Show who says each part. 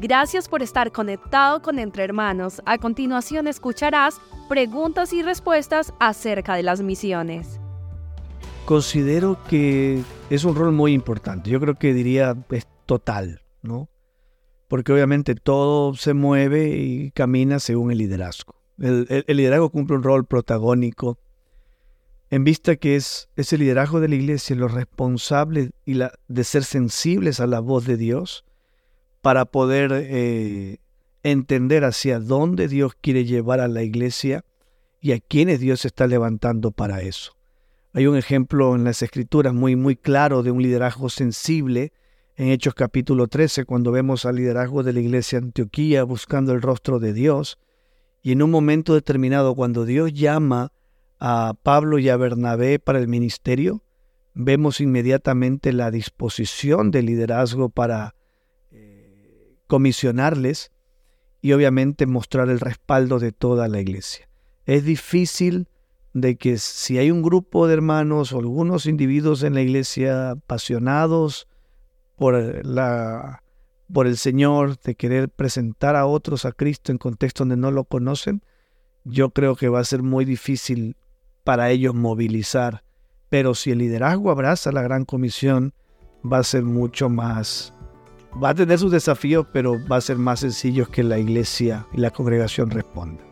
Speaker 1: Gracias por estar conectado con Entre Hermanos. A continuación escucharás preguntas y respuestas acerca de las misiones.
Speaker 2: Considero que es un rol muy importante. Yo creo que diría es total, ¿no? Porque obviamente todo se mueve y camina según el liderazgo. El, liderazgo cumple un rol protagónico en vista que es ese liderazgo de la iglesia los responsables y de ser sensibles a la voz de Dios para poder eh, entender hacia dónde Dios quiere llevar a la iglesia y a quienes Dios está levantando para eso. Hay un ejemplo en las escrituras muy, muy claro de un liderazgo sensible en Hechos capítulo 13, cuando vemos al liderazgo de la iglesia Antioquía buscando el rostro de Dios. Y en un momento determinado, cuando Dios llama a Pablo y a Bernabé para el ministerio, vemos inmediatamente la disposición del liderazgo para comisionarles y obviamente mostrar el respaldo de toda la iglesia. Es difícil de que si hay un grupo de hermanos o algunos individuos en la iglesia apasionados por, la, por el Señor, de querer presentar a otros a Cristo en contexto donde no lo conocen, yo creo que va a ser muy difícil para ellos movilizar. Pero si el liderazgo abraza la gran comisión, va a ser mucho más va a tener sus desafíos, pero va a ser más sencillo que la iglesia y la congregación respondan.